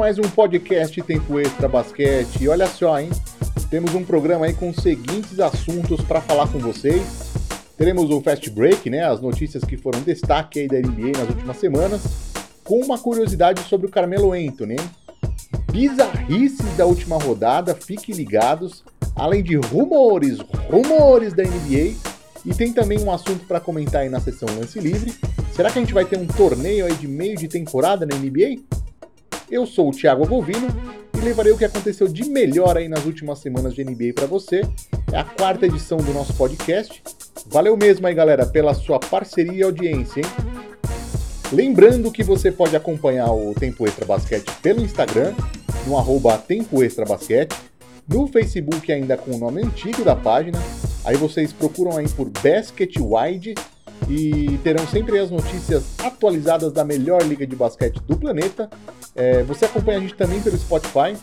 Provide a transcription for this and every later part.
mais um podcast Tempo Extra Basquete. E olha só, hein? Temos um programa aí com os seguintes assuntos para falar com vocês. Teremos o Fast Break, né? As notícias que foram destaque aí da NBA nas últimas semanas, com uma curiosidade sobre o Carmelo Anthony, hein? Bizarrices da última rodada, fiquem ligados. Além de rumores, rumores da NBA. E tem também um assunto para comentar aí na sessão Lance Livre. Será que a gente vai ter um torneio aí de meio de temporada na NBA? Eu sou o Thiago Agovino e levarei o que aconteceu de melhor aí nas últimas semanas de NBA para você. É a quarta edição do nosso podcast. Valeu mesmo aí, galera, pela sua parceria e audiência, hein? Lembrando que você pode acompanhar o Tempo Extra Basquete pelo Instagram, no arroba Tempo Extra Basquete, no Facebook ainda com o nome antigo da página, aí vocês procuram aí por Basket Wide e terão sempre as notícias atualizadas da melhor liga de basquete do planeta. É, você acompanha a gente também pelo Spotify,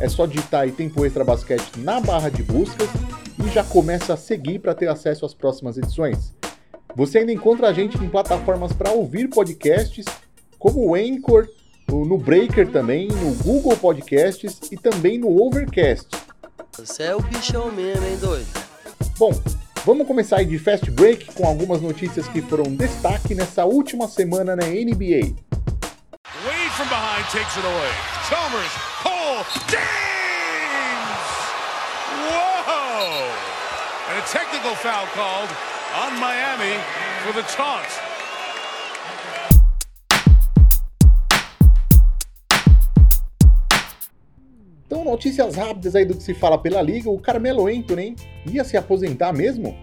é só digitar aí Tempo Extra Basquete na barra de buscas e já começa a seguir para ter acesso às próximas edições. Você ainda encontra a gente em plataformas para ouvir podcasts, como o Anchor, no Breaker também, no Google Podcasts e também no Overcast. Você é o bichão mesmo, hein, doido? Bom, Vamos começar aí de fast break com algumas notícias que foram destaque nessa última semana na NBA. Wade from behind takes it away. Chalmers, James! Whoa! And a technical foul called on Miami for the taunt. Notícias rápidas aí do que se fala pela liga. O Carmelo Anthony ia se aposentar mesmo?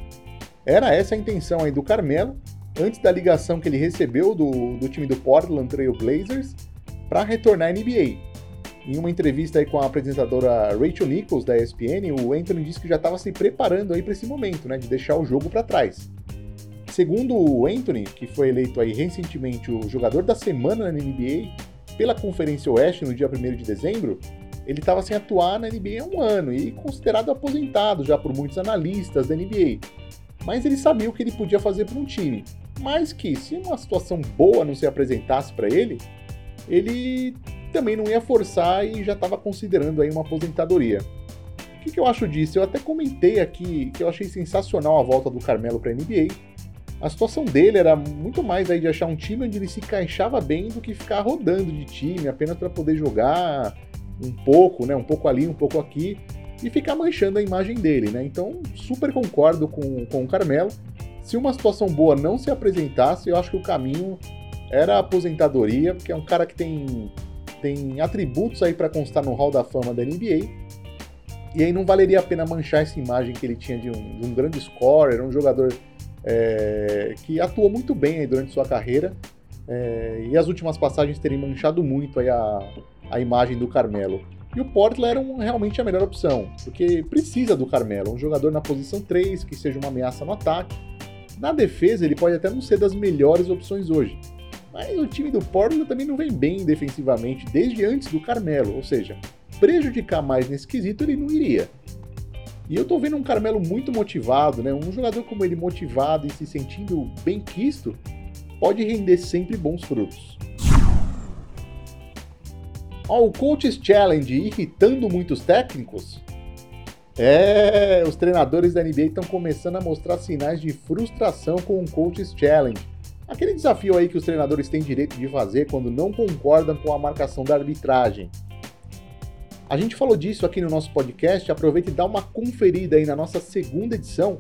Era essa a intenção aí do Carmelo, antes da ligação que ele recebeu do, do time do Portland Trail Blazers para retornar à NBA. Em uma entrevista aí com a apresentadora Rachel Nichols da ESPN, o Anthony disse que já estava se preparando aí para esse momento, né, de deixar o jogo para trás. Segundo o Anthony, que foi eleito aí recentemente o jogador da semana na NBA pela Conferência Oeste no dia 1 de dezembro, ele estava sem atuar na NBA há um ano e considerado aposentado já por muitos analistas da NBA. Mas ele sabia o que ele podia fazer para um time. Mas que, se uma situação boa não se apresentasse para ele, ele também não ia forçar e já estava considerando aí uma aposentadoria. O que, que, eu acho disso? Eu até comentei aqui que eu achei sensacional a volta do Carmelo para a NBA. A situação dele era muito mais aí de achar um time onde ele se encaixava bem do que ficar rodando de time apenas para poder jogar um pouco, né, um pouco ali, um pouco aqui, e ficar manchando a imagem dele, né? Então, super concordo com, com o Carmelo. Se uma situação boa não se apresentasse, eu acho que o caminho era a aposentadoria, porque é um cara que tem, tem atributos aí para constar no Hall da Fama da NBA. E aí não valeria a pena manchar essa imagem que ele tinha de um, de um grande scorer, um jogador é, que atuou muito bem durante sua carreira. É, e as últimas passagens terem manchado muito a, a imagem do Carmelo. E o Portland era um, realmente a melhor opção, porque precisa do Carmelo, um jogador na posição 3, que seja uma ameaça no ataque. Na defesa, ele pode até não ser das melhores opções hoje. Mas o time do Portland também não vem bem defensivamente desde antes do Carmelo, ou seja, prejudicar mais nesse quesito ele não iria. E eu tô vendo um Carmelo muito motivado, né? Um jogador como ele motivado e se sentindo bem quisto pode render sempre bons frutos. Ó, o Coaches Challenge irritando muitos técnicos? É, os treinadores da NBA estão começando a mostrar sinais de frustração com o Coaches Challenge. Aquele desafio aí que os treinadores têm direito de fazer quando não concordam com a marcação da arbitragem. A gente falou disso aqui no nosso podcast, aproveita e dá uma conferida aí na nossa segunda edição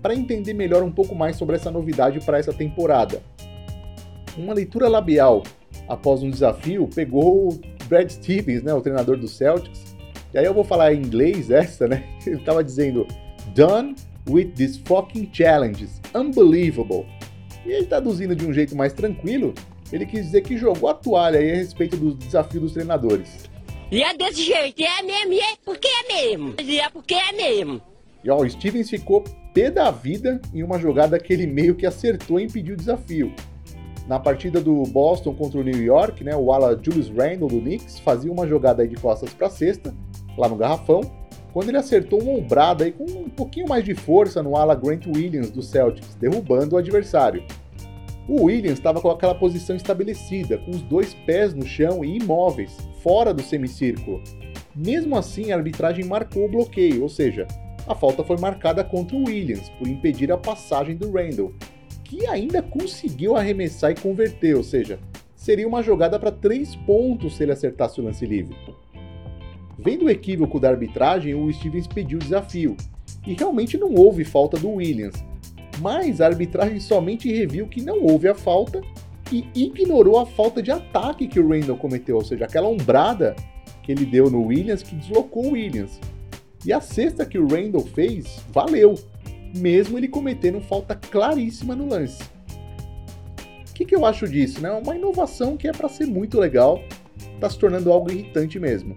para entender melhor um pouco mais sobre essa novidade para essa temporada. Uma leitura labial após um desafio pegou Brad Stevens, né, o treinador do Celtics. E aí eu vou falar em inglês essa, né? Ele tava dizendo Done with these fucking challenges. Unbelievable. E ele traduzindo de um jeito mais tranquilo, ele quis dizer que jogou a toalha aí a respeito do desafio dos treinadores. E é desse jeito, é mesmo, e é porque é mesmo. E é porque é mesmo. E ó, o Stevens ficou pé da vida em uma jogada que ele meio que acertou e impediu o desafio. Na partida do Boston contra o New York, né, o ala Julius Randle do Knicks fazia uma jogada aí de costas para cesta, lá no garrafão, quando ele acertou um ombrado aí com um pouquinho mais de força no ala Grant Williams do Celtics, derrubando o adversário. O Williams estava com aquela posição estabelecida, com os dois pés no chão e imóveis, fora do semicírculo. Mesmo assim, a arbitragem marcou o bloqueio, ou seja, a falta foi marcada contra o Williams por impedir a passagem do Randall, que ainda conseguiu arremessar e converter, ou seja, seria uma jogada para três pontos se ele acertasse o lance livre. Vendo o equívoco da arbitragem, o Stevens pediu o desafio, e realmente não houve falta do Williams, mas a arbitragem somente reviu que não houve a falta e ignorou a falta de ataque que o Randall cometeu, ou seja, aquela ombrada que ele deu no Williams que deslocou o Williams. E a cesta que o Randall fez valeu, mesmo ele cometendo falta claríssima no lance. O que, que eu acho disso? Né? Uma inovação que é para ser muito legal, está se tornando algo irritante mesmo.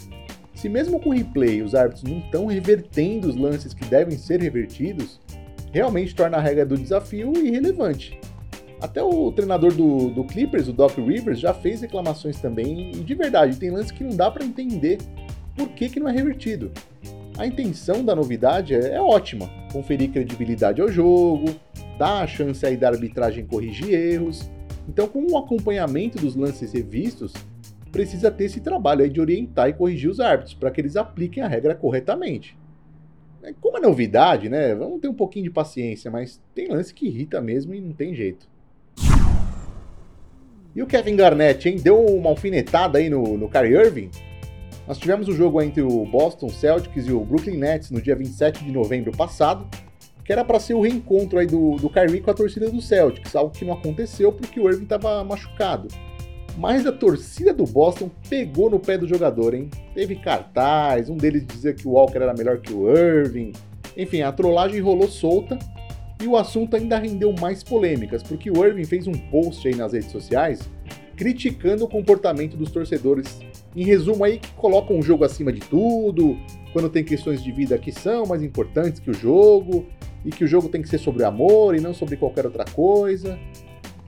Se mesmo com replay os árbitros não estão revertendo os lances que devem ser revertidos, realmente torna a regra do desafio irrelevante. Até o treinador do, do Clippers, o Doc Rivers, já fez reclamações também, e de verdade, tem lances que não dá para entender por que, que não é revertido. A intenção da novidade é, é ótima, conferir credibilidade ao jogo, dar a chance aí da arbitragem corrigir erros. Então, com o acompanhamento dos lances revistos, precisa ter esse trabalho aí de orientar e corrigir os árbitros, para que eles apliquem a regra corretamente. É, como é novidade, né? Vamos ter um pouquinho de paciência, mas tem lance que irrita mesmo e não tem jeito. E o Kevin Garnett, hein? Deu uma alfinetada aí no, no Kyrie Irving? Nós tivemos o jogo entre o Boston Celtics e o Brooklyn Nets no dia 27 de novembro passado, que era para ser o reencontro aí do, do Kyrie com a torcida do Celtics, algo que não aconteceu porque o Irving estava machucado. Mas a torcida do Boston pegou no pé do jogador, hein? Teve cartaz, um deles dizia que o Walker era melhor que o Irving. Enfim, a trollagem rolou solta e o assunto ainda rendeu mais polêmicas, porque o Irving fez um post aí nas redes sociais criticando o comportamento dos torcedores. Em resumo aí, que colocam o jogo acima de tudo, quando tem questões de vida que são mais importantes que o jogo, e que o jogo tem que ser sobre amor e não sobre qualquer outra coisa.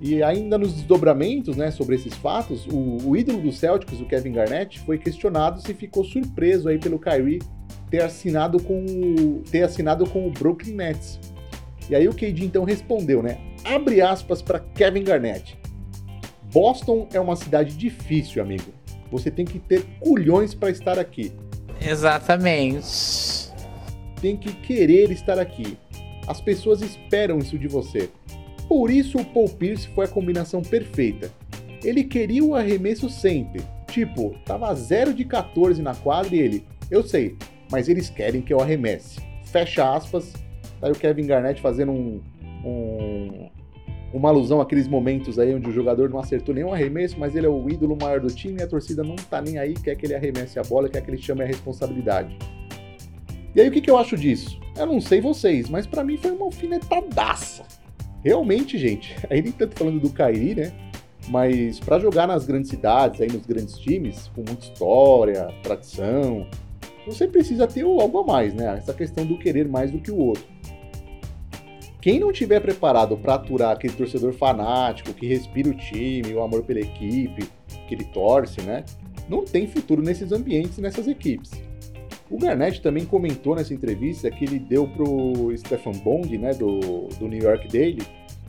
E ainda nos desdobramentos né, sobre esses fatos, o, o, ídolo do Celtics, o Kevin Garnett, foi questionado se ficou surpreso aí pelo Kyrie ter assinado com, ter assinado com o Brooklyn Nets. E aí o KD então respondeu, né? Abre aspas para Kevin Garnett. Boston é uma cidade difícil, amigo. Você tem que ter culhões para estar aqui. Exatamente. Tem que querer estar aqui. As pessoas esperam isso de você. Por isso o Paul Pierce foi a combinação perfeita. Ele queria o arremesso sempre. Tipo, tava 0 de 14 na quadra e ele, eu sei, mas eles querem que eu arremesse. Fecha aspas. Tá aí o Kevin Garnett fazendo um, um, uma alusão àqueles momentos aí onde o jogador não acertou nenhum arremesso, mas ele é o ídolo maior do time e a torcida não tá nem aí, quer que ele arremesse a bola, quer que ele chame a responsabilidade. E aí o que, que eu acho disso? Eu não sei vocês, mas para mim foi uma alfinetadaça realmente, gente, aí nem tanto falando do Kairi, né? Mas para jogar nas grandes cidades, aí nos grandes times, com muita história, tradição, você precisa ter algo a mais, né? Essa questão do querer mais do que o outro. Quem não tiver preparado para aturar aquele torcedor fanático que respira o time, o amor pela equipe, que ele torce, né? Não tem futuro nesses ambientes e nessas equipes. O Garnett também comentou nessa entrevista que ele deu pro Stefan Bond, né, do, do New York Daily,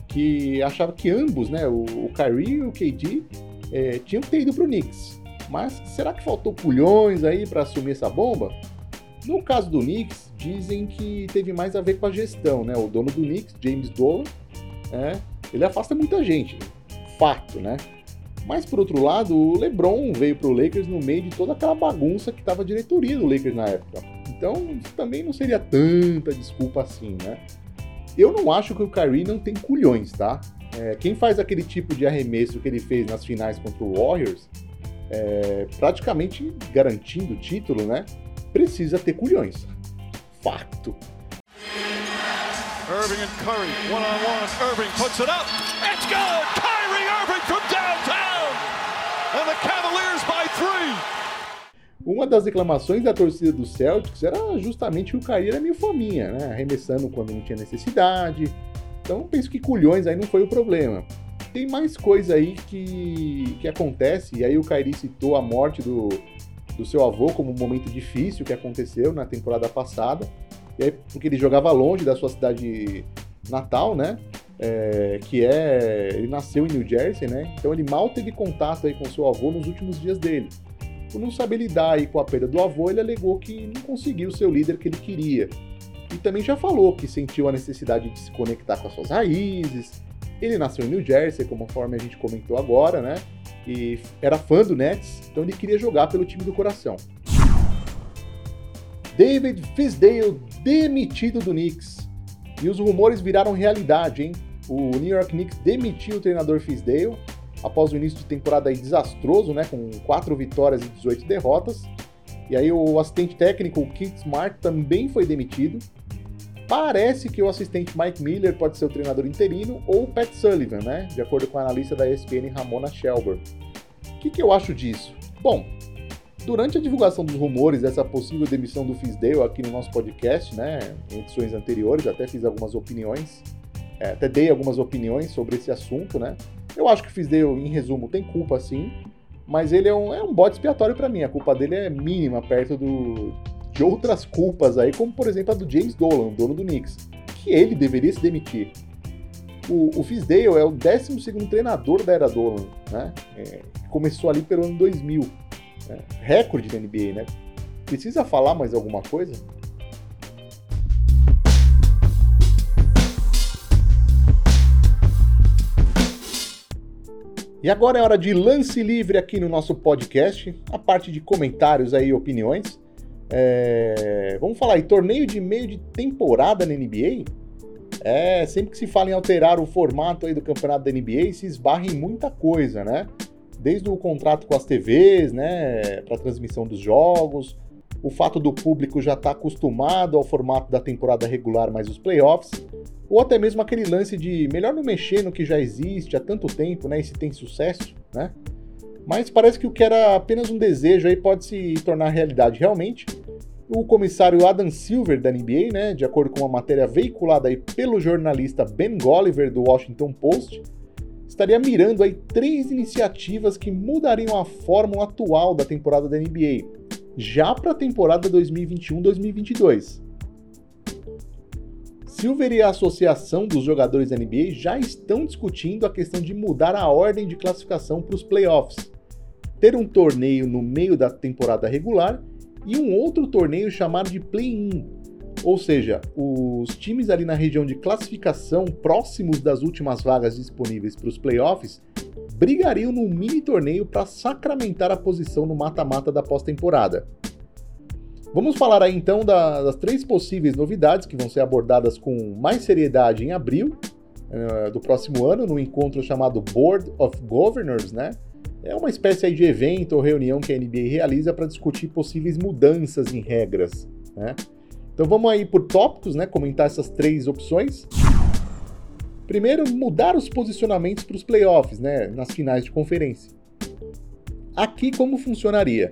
que achava que ambos, né, o, o Kyrie e o KD, é, tinham que ter ido pro Knicks. Mas será que faltou pulhões aí para assumir essa bomba? No caso do Knicks, dizem que teve mais a ver com a gestão, né? O dono do Knicks, James Dolan, é, ele afasta muita gente, fato, né? Mas por outro lado, o LeBron veio para o Lakers no meio de toda aquela bagunça que estava a diretoria do Lakers na época. Então, isso também não seria tanta desculpa assim, né? Eu não acho que o Kyrie não tem culhões, tá? É, quem faz aquele tipo de arremesso que ele fez nas finais contra o Warriors, é, praticamente garantindo o título, né? Precisa ter culhões. Fato. Irving and Curry, one on one. Irving puts it up. It's good. Kyrie Irving from downtown. And the Cavaliers by three. Uma das reclamações da torcida do Celtics era justamente que o Kyrie era meio fominha, né? Arremessando quando não tinha necessidade. Então penso que culhões aí não foi o problema. Tem mais coisa aí que, que acontece, e aí o Kyrie citou a morte do, do seu avô como um momento difícil que aconteceu na temporada passada, e aí, porque ele jogava longe da sua cidade natal, né? é, que é. Ele nasceu em New Jersey, né? Então ele mal teve contato aí com seu avô nos últimos dias dele. Por não saber lidar aí com a perda do avô, ele alegou que não conseguiu ser o líder que ele queria. E também já falou que sentiu a necessidade de se conectar com as suas raízes. Ele nasceu em New Jersey, conforme a gente comentou agora, né? E era fã do Nets, então ele queria jogar pelo time do coração. David Fisdale demitido do Knicks. E os rumores viraram realidade, hein? O New York Knicks demitiu o treinador Fisdale após o início de temporada desastroso, né, com 4 vitórias e 18 derrotas. E aí o assistente técnico, o Keith Smart, também foi demitido. Parece que o assistente Mike Miller pode ser o treinador interino ou o Pat Sullivan, né? De acordo com a analista da ESPN Ramona Shelburne. O que, que eu acho disso? Bom, durante a divulgação dos rumores dessa possível demissão do Fisdale aqui no nosso podcast, né? Em edições anteriores, até fiz algumas opiniões, é, até dei algumas opiniões sobre esse assunto, né? Eu acho que o Fisdale, em resumo, tem culpa sim, mas ele é um, é um bode expiatório para mim. A culpa dele é mínima perto do, de outras culpas aí, como por exemplo a do James Dolan, dono do Knicks, que ele deveria se demitir. O, o Fisdale é o 12 treinador da era Dolan, né? É, começou ali pelo ano 2000. Né? Recorde da NBA, né? Precisa falar mais alguma coisa? E agora é hora de lance livre aqui no nosso podcast, a parte de comentários aí, opiniões. É, vamos falar aí, torneio de meio de temporada na NBA? É, sempre que se fala em alterar o formato aí do campeonato da NBA, se esbarra em muita coisa, né? Desde o contrato com as TVs, né, para transmissão dos jogos, o fato do público já estar tá acostumado ao formato da temporada regular mais os playoffs, ou até mesmo aquele lance de melhor não mexer no que já existe há tanto tempo, né, e se tem sucesso, né? Mas parece que o que era apenas um desejo aí pode se tornar realidade realmente. O comissário Adam Silver da NBA, né, de acordo com uma matéria veiculada aí pelo jornalista Ben Golliver do Washington Post, estaria mirando aí três iniciativas que mudariam a fórmula atual da temporada da NBA, já para a temporada 2021-2022. Silver e a associação dos jogadores da NBA já estão discutindo a questão de mudar a ordem de classificação para os playoffs, ter um torneio no meio da temporada regular e um outro torneio chamado de play-in, ou seja, os times ali na região de classificação próximos das últimas vagas disponíveis para os playoffs brigariam num mini torneio para sacramentar a posição no mata-mata da pós-temporada. Vamos falar aí então das três possíveis novidades que vão ser abordadas com mais seriedade em abril uh, do próximo ano, no encontro chamado Board of Governors, né? É uma espécie de evento ou reunião que a NBA realiza para discutir possíveis mudanças em regras, né? Então vamos aí por tópicos, né? Comentar essas três opções. Primeiro, mudar os posicionamentos para os playoffs, né? Nas finais de conferência. Aqui como funcionaria?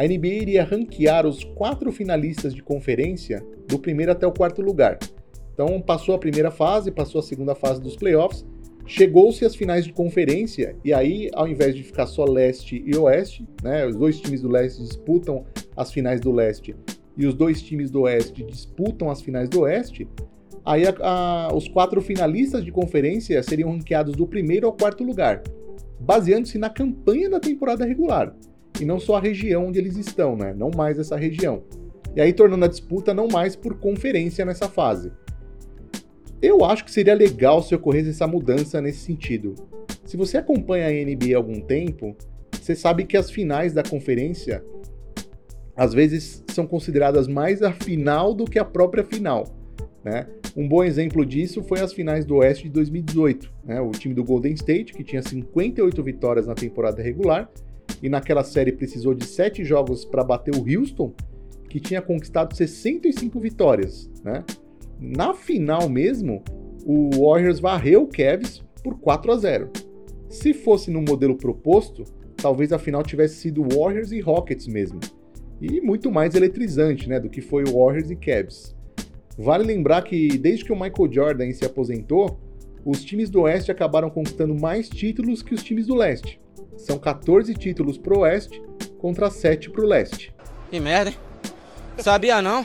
a NBA iria ranquear os quatro finalistas de conferência do primeiro até o quarto lugar. Então passou a primeira fase, passou a segunda fase dos playoffs, chegou-se às finais de conferência e aí, ao invés de ficar só leste e oeste, né, os dois times do leste disputam as finais do leste e os dois times do oeste disputam as finais do oeste, aí a, a, os quatro finalistas de conferência seriam ranqueados do primeiro ao quarto lugar, baseando-se na campanha da temporada regular e não só a região onde eles estão, né? Não mais essa região. E aí tornando a disputa não mais por conferência nessa fase. Eu acho que seria legal se ocorresse essa mudança nesse sentido. Se você acompanha a NBA há algum tempo, você sabe que as finais da conferência às vezes são consideradas mais a final do que a própria final. Né? Um bom exemplo disso foi as finais do Oeste de 2018. Né? O time do Golden State, que tinha 58 vitórias na temporada regular, e naquela série precisou de sete jogos para bater o Houston, que tinha conquistado 65 vitórias. Né? Na final mesmo, o Warriors varreu o Cavs por 4 a 0. Se fosse no modelo proposto, talvez a final tivesse sido Warriors e Rockets mesmo. E muito mais eletrizante né, do que foi o Warriors e Cavs. Vale lembrar que desde que o Michael Jordan se aposentou, os times do Oeste acabaram conquistando mais títulos que os times do Leste. São 14 títulos pro Oeste contra 7 pro Leste. Que merda, hein? Sabia não?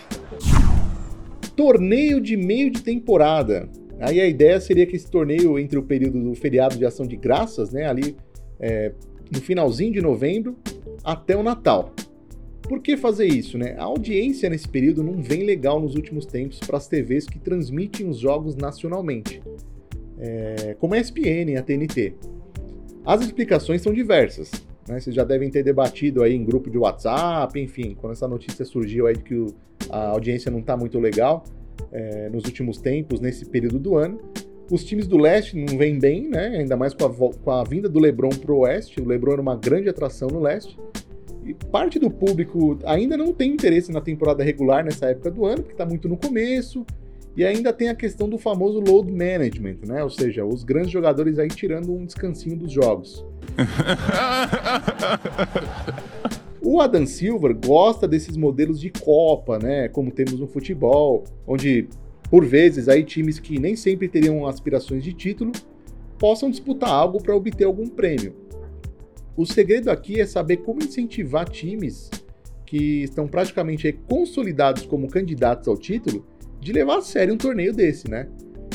Torneio de meio de temporada. Aí a ideia seria que esse torneio entre o período do feriado de ação de graças, né, ali é, no finalzinho de novembro, até o Natal. Por que fazer isso, né? A audiência nesse período não vem legal nos últimos tempos para as TVs que transmitem os jogos nacionalmente, é, como a ESPN e a TNT. As explicações são diversas. Né? Vocês já devem ter debatido aí em grupo de WhatsApp, enfim, quando essa notícia surgiu aí de que a audiência não está muito legal é, nos últimos tempos, nesse período do ano. Os times do leste não vêm bem, né? Ainda mais com a, com a vinda do LeBron pro oeste. O LeBron era uma grande atração no leste. E parte do público ainda não tem interesse na temporada regular nessa época do ano, porque está muito no começo. E ainda tem a questão do famoso load management, né? Ou seja, os grandes jogadores aí tirando um descansinho dos jogos. o Adam Silver gosta desses modelos de Copa, né? Como temos no futebol, onde por vezes aí times que nem sempre teriam aspirações de título possam disputar algo para obter algum prêmio. O segredo aqui é saber como incentivar times que estão praticamente consolidados como candidatos ao título de levar a sério um torneio desse, né?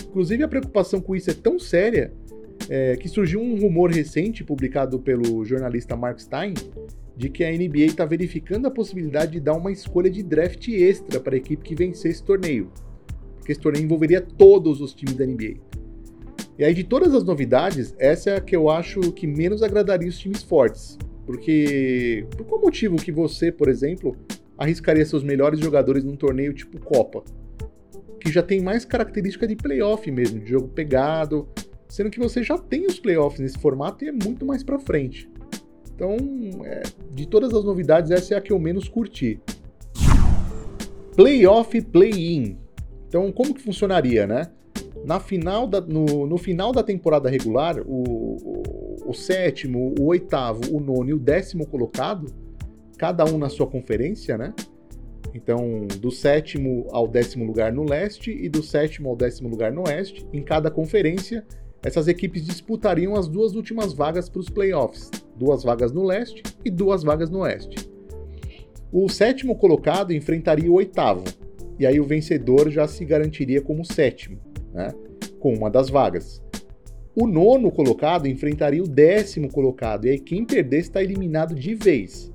Inclusive a preocupação com isso é tão séria é, que surgiu um rumor recente publicado pelo jornalista Mark Stein de que a NBA está verificando a possibilidade de dar uma escolha de draft extra para a equipe que vencer esse torneio, porque esse torneio envolveria todos os times da NBA. E aí, de todas as novidades, essa é a que eu acho que menos agradaria os times fortes. Porque, por qual motivo que você, por exemplo, arriscaria seus melhores jogadores num torneio tipo Copa? Que já tem mais característica de playoff mesmo, de jogo pegado, sendo que você já tem os playoffs nesse formato e é muito mais para frente. Então, é, de todas as novidades, essa é a que eu menos curti. Playoff play-in. Então, como que funcionaria, né? Na final da, no, no final da temporada regular, o, o, o, sétimo, o oitavo, o nono e o décimo colocado, cada um na sua conferência, né? Então, do sétimo ao décimo lugar no leste e do sétimo ao décimo lugar no oeste, em cada conferência, essas equipes disputariam as duas últimas vagas para os playoffs, duas vagas no leste e duas vagas no oeste. O sétimo colocado enfrentaria o oitavo, e aí o vencedor já se garantiria como sétimo né, com uma das vagas. O nono colocado enfrentaria o décimo colocado, e aí quem perder está eliminado de vez.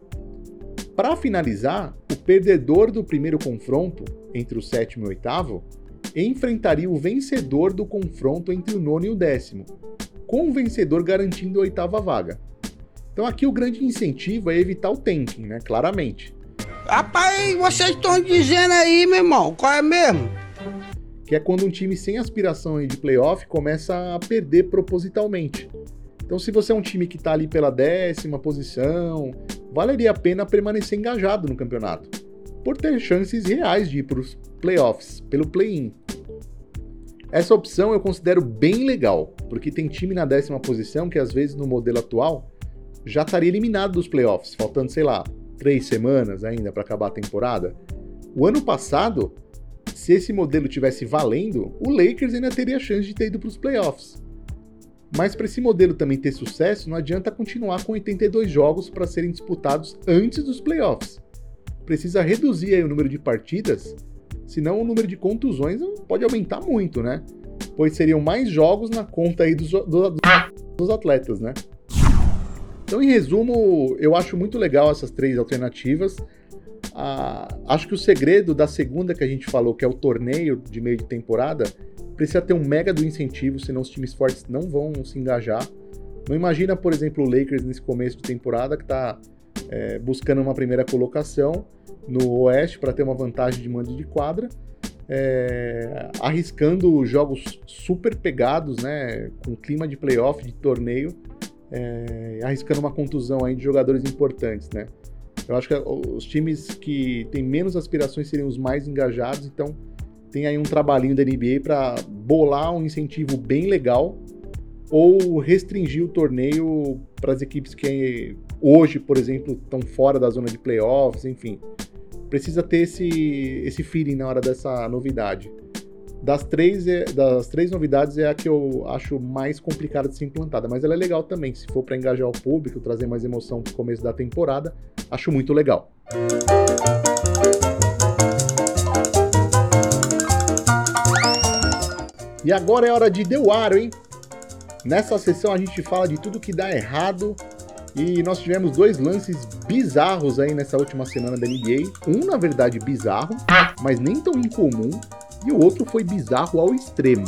Para finalizar, o perdedor do primeiro confronto, entre o sétimo e o oitavo, enfrentaria o vencedor do confronto entre o nono e o décimo, com o vencedor garantindo a oitava vaga. Então aqui o grande incentivo é evitar o tanking, né? Claramente. Rapaz, vocês estão dizendo aí, meu irmão, qual é mesmo? que é quando um time sem aspiração de playoff começa a perder propositalmente. Então, se você é um time que está ali pela décima posição, valeria a pena permanecer engajado no campeonato, por ter chances reais de ir para os playoffs, pelo play-in. Essa opção eu considero bem legal, porque tem time na décima posição que, às vezes, no modelo atual, já estaria eliminado dos playoffs, faltando, sei lá, três semanas ainda para acabar a temporada. O ano passado, se esse modelo tivesse valendo, o Lakers ainda teria chance de ter ido para os playoffs. Mas para esse modelo também ter sucesso, não adianta continuar com 82 jogos para serem disputados antes dos playoffs. Precisa reduzir o número de partidas, senão o número de contusões pode aumentar muito, né? Pois seriam mais jogos na conta aí dos, dos, dos atletas, né? Então, em resumo, eu acho muito legal essas três alternativas acho que o segredo da segunda que a gente falou, que é o torneio de meio de temporada, precisa ter um mega do incentivo, senão os times fortes não vão se engajar. Não imagina, por exemplo, o Lakers nesse começo de temporada que está é, buscando uma primeira colocação no Oeste para ter uma vantagem de mando de quadra, é, arriscando jogos super pegados, né, com clima de playoff, de torneio, é, arriscando uma contusão aí de jogadores importantes, né? Eu acho que os times que têm menos aspirações seriam os mais engajados, então tem aí um trabalhinho da NBA para bolar um incentivo bem legal ou restringir o torneio para as equipes que hoje, por exemplo, estão fora da zona de playoffs, enfim. Precisa ter esse, esse feeling na hora dessa novidade. Das três, é, das três novidades é a que eu acho mais complicada de ser implantada, mas ela é legal também. Se for para engajar o público, trazer mais emoção para o começo da temporada, acho muito legal. E agora é hora de deu aro, hein? Nessa sessão a gente fala de tudo que dá errado e nós tivemos dois lances bizarros aí nessa última semana da NBA. Um, na verdade, bizarro, mas nem tão incomum, e o outro foi bizarro ao extremo.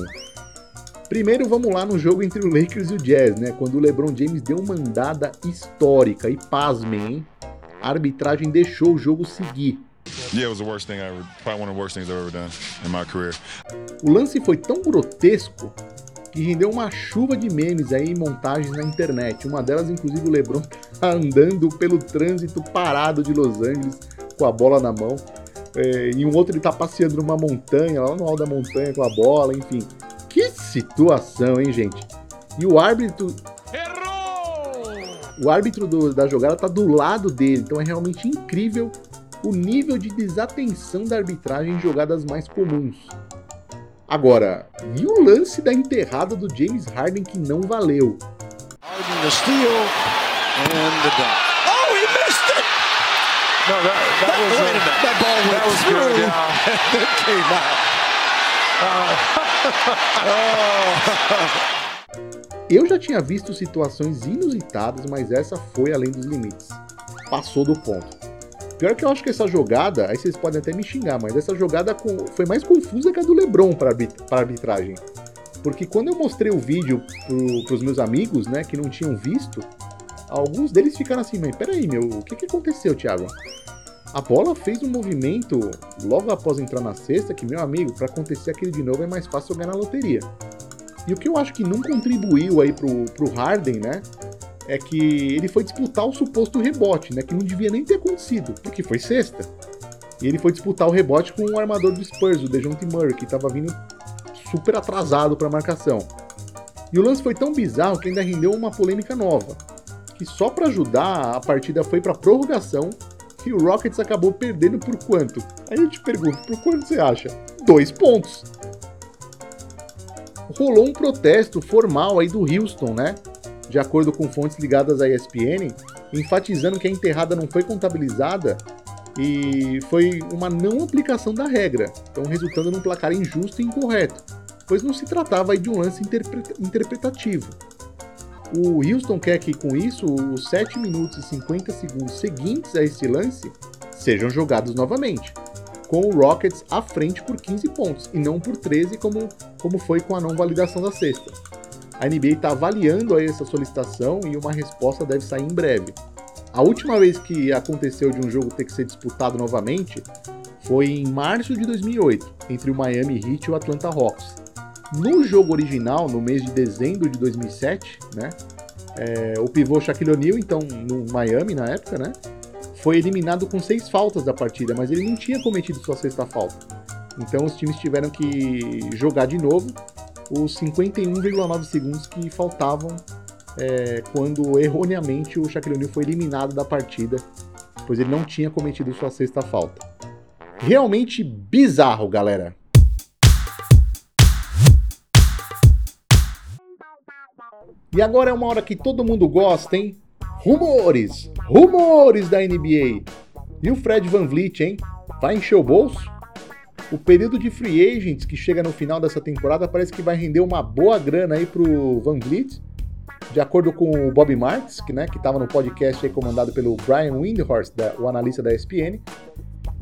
Primeiro, vamos lá no jogo entre o Lakers e o Jazz, né? Quando o LeBron James deu uma andada histórica e pasmem, hein? A arbitragem deixou o jogo seguir. Yeah, it was the worst thing I ever, probably one of the worst things I've ever done in my career. O lance foi tão grotesco que rendeu uma chuva de memes aí e montagens na internet. Uma delas, inclusive, o LeBron tá andando pelo trânsito parado de Los Angeles com a bola na mão. É, e um outro ele tá passeando numa montanha, lá no alto da montanha com a bola, enfim. Que situação, hein, gente? E o árbitro. Errou! O árbitro do, da jogada tá do lado dele, então é realmente incrível o nível de desatenção da arbitragem em jogadas mais comuns. Agora, e o lance da enterrada do James Harden que não valeu? Harden the steal and the dunk. Oh, he missed it! No, that, that, That, was wait a a, minute, that ball went that was through good, yeah. and then came out. Eu já tinha visto situações inusitadas, mas essa foi além dos limites. Passou do ponto. Pior que eu acho que essa jogada, aí vocês podem até me xingar, mas essa jogada foi mais confusa que a do LeBron para arbitragem. Porque quando eu mostrei o vídeo pro, pros meus amigos, né, que não tinham visto, alguns deles ficaram assim, mas peraí, meu, o que, que aconteceu, Thiago? A bola fez um movimento logo após entrar na cesta que, meu amigo, para acontecer aquilo de novo é mais fácil eu ganhar na loteria. E o que eu acho que não contribuiu aí pro, pro Harden, né? É que ele foi disputar o suposto rebote, né? Que não devia nem ter acontecido, porque foi sexta. E ele foi disputar o rebote com o armador do Spurs, o DeJounte Murray, que tava vindo super atrasado pra marcação. E o lance foi tão bizarro que ainda rendeu uma polêmica nova. Que só pra ajudar, a partida foi pra prorrogação e o Rockets acabou perdendo por quanto? Aí eu te pergunto, por quanto você acha? Dois pontos. Rolou um protesto formal aí do Houston, né? De acordo com fontes ligadas à ESPN, enfatizando que a enterrada não foi contabilizada e foi uma não aplicação da regra, então resultando num placar injusto e incorreto, pois não se tratava de um lance interpre- interpretativo. O Houston quer que com isso os 7 minutos e 50 segundos seguintes a esse lance sejam jogados novamente, com o Rockets à frente por 15 pontos e não por 13 como, como foi com a não validação da sexta. A NBA está avaliando aí essa solicitação e uma resposta deve sair em breve. A última vez que aconteceu de um jogo ter que ser disputado novamente foi em março de 2008, entre o Miami Heat e o Atlanta Hawks. No jogo original, no mês de dezembro de 2007, né, é, o pivô Shaquille O'Neal, então no Miami na época, né, foi eliminado com seis faltas da partida, mas ele não tinha cometido sua sexta falta. Então os times tiveram que jogar de novo os 51,9 segundos que faltavam é, quando erroneamente o Shaquille O'Neal foi eliminado da partida, pois ele não tinha cometido sua sexta falta. Realmente bizarro, galera. E agora é uma hora que todo mundo gosta, hein? Rumores! Rumores da NBA! E o Fred Van Vliet, hein? Vai encher o bolso? O período de free agents que chega no final dessa temporada parece que vai render uma boa grana aí pro Van Vliet. De acordo com o Bob Marks, que né, estava no podcast aí comandado pelo Brian Windhorst, da- o analista da ESPN,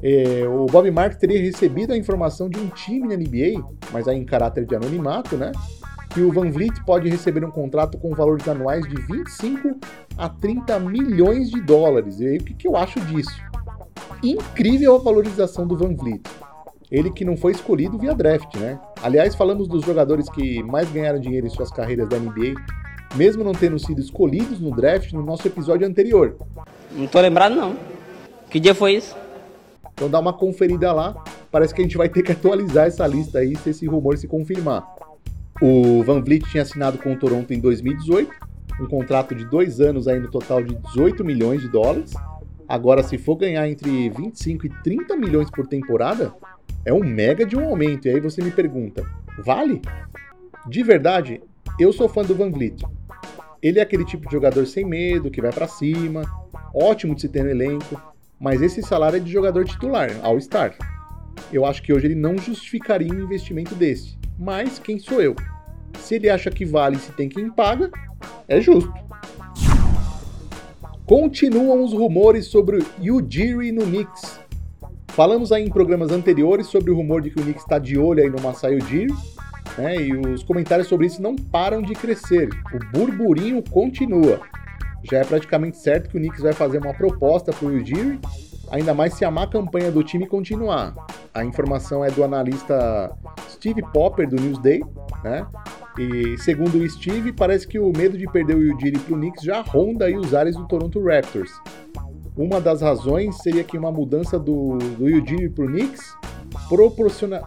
é, o Bob Marks teria recebido a informação de um time na NBA, mas aí em caráter de anonimato, né? Que o Van Vliet pode receber um contrato com valores anuais de 25 a 30 milhões de dólares. E aí o que, que eu acho disso? Incrível a valorização do Van Vliet. Ele que não foi escolhido via draft, né? Aliás, falamos dos jogadores que mais ganharam dinheiro em suas carreiras da NBA, mesmo não tendo sido escolhidos no draft no nosso episódio anterior. Não tô lembrado não. Que dia foi isso? Então dá uma conferida lá. Parece que a gente vai ter que atualizar essa lista aí se esse rumor se confirmar. O Van Vliet tinha assinado com o Toronto em 2018, um contrato de dois anos aí no total de 18 milhões de dólares. Agora, se for ganhar entre 25 e 30 milhões por temporada, é um mega de um aumento. E aí você me pergunta, vale? De verdade, eu sou fã do Van Vliet. Ele é aquele tipo de jogador sem medo, que vai pra cima, ótimo de se ter no elenco, mas esse salário é de jogador titular, All-Star. Eu acho que hoje ele não justificaria um investimento desse. Mas quem sou eu? Se ele acha que vale e se tem quem paga, é justo. Continuam os rumores sobre o Ujiri no Knicks. Falamos aí em programas anteriores sobre o rumor de que o Knicks está de olho aí no Masai Ujiri, né? E os comentários sobre isso não param de crescer. O burburinho continua. Já é praticamente certo que o Knicks vai fazer uma proposta para o Ujiri, ainda mais se a má campanha do time continuar. A informação é do analista Steve Popper do Newsday, né? E segundo o Steve, parece que o medo de perder o Ujiri para o Knicks já ronda aí os ares do Toronto Raptors. Uma das razões seria que uma mudança do, do Ujiri para o Knicks proporciona...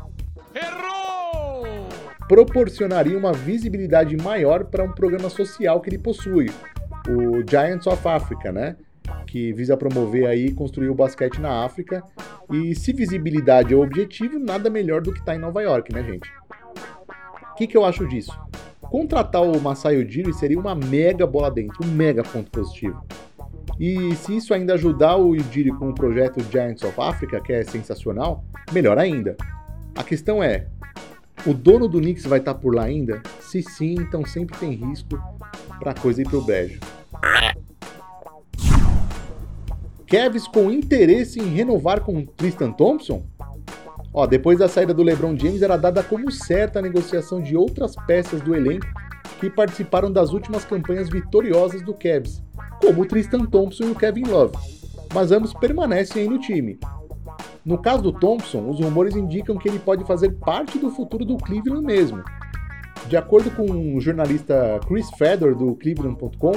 proporcionaria uma visibilidade maior para um programa social que ele possui, o Giants of Africa, né? Que visa promover aí construir o basquete na África. E se visibilidade é o objetivo, nada melhor do que estar tá em Nova York, né, gente? O que, que eu acho disso? Contratar o Masai Ujiri seria uma mega bola dentro, um mega ponto positivo. E se isso ainda ajudar o Ujiri com o projeto Giants of Africa, que é sensacional, melhor ainda. A questão é, o dono do Knicks vai estar por lá ainda? Se sim, então sempre tem risco para coisa ir pro brejo. Kevs com interesse em renovar com Tristan Thompson? Ó, depois da saída do LeBron James era dada como certa a negociação de outras peças do elenco que participaram das últimas campanhas vitoriosas do Cavs, como o Tristan Thompson e o Kevin Love, mas ambos permanecem aí no time. No caso do Thompson, os rumores indicam que ele pode fazer parte do futuro do Cleveland mesmo. De acordo com o jornalista Chris Fedor do Cleveland.com,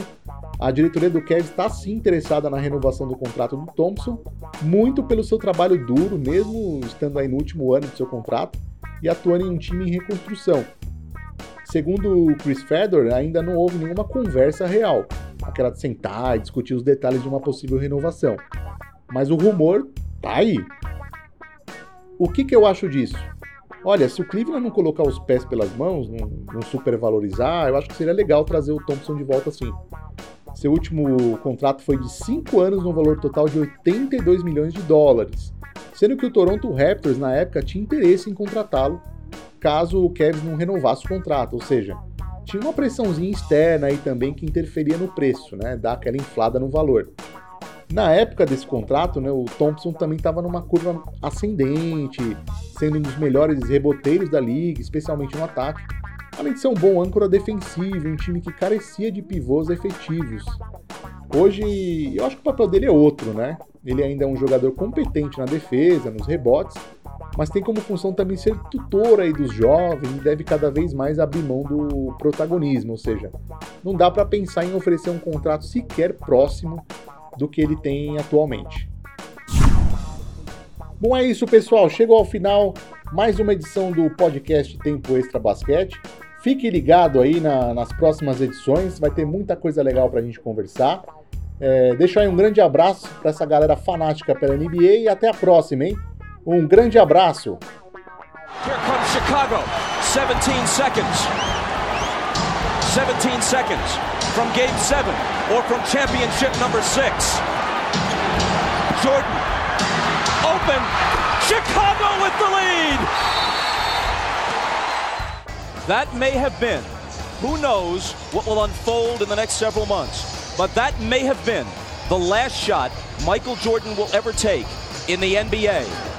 a diretoria do Cavs está sim interessada na renovação do contrato do Thompson, muito pelo seu trabalho duro, mesmo estando aí no último ano do seu contrato e atuando em um time em reconstrução. Segundo o Chris Fedor, ainda não houve nenhuma conversa real, aquela de sentar e discutir os detalhes de uma possível renovação. Mas o rumor tá aí. O que, que eu acho disso? Olha, se o Cleveland não colocar os pés pelas mãos, não, não supervalorizar, eu acho que seria legal trazer o Thompson de volta assim. Seu último contrato foi de 5 anos no valor total de 82 milhões de dólares, sendo que o Toronto Raptors na época tinha interesse em contratá-lo caso o Cavs não renovasse o contrato, ou seja, tinha uma pressãozinha externa aí também que interferia no preço, né, dar aquela inflada no valor. Na época desse contrato, né, o Thompson também estava numa curva ascendente, sendo um dos melhores reboteiros da liga, especialmente no ataque além de ser um bom âncora defensivo, um time que carecia de pivôs efetivos. Hoje, eu acho que o papel dele é outro, né? Ele ainda é um jogador competente na defesa, nos rebotes, mas tem como função também ser tutor aí dos jovens e deve cada vez mais abrir mão do protagonismo, ou seja, não dá para pensar em oferecer um contrato sequer próximo do que ele tem atualmente. Bom, é isso, pessoal. Chegou ao final mais uma edição do podcast Tempo Extra Basquete. Fique ligado aí na, nas próximas edições, vai ter muita coisa legal para a gente conversar. É, deixa aí um grande abraço para essa galera fanática pela NBA e até a próxima, hein? Um grande abraço. Here comes Chicago. 17 seconds. 17 seconds from game 7 or from championship number 6. Jordan open. Chicago with the lead. That may have been, who knows what will unfold in the next several months, but that may have been the last shot Michael Jordan will ever take in the NBA.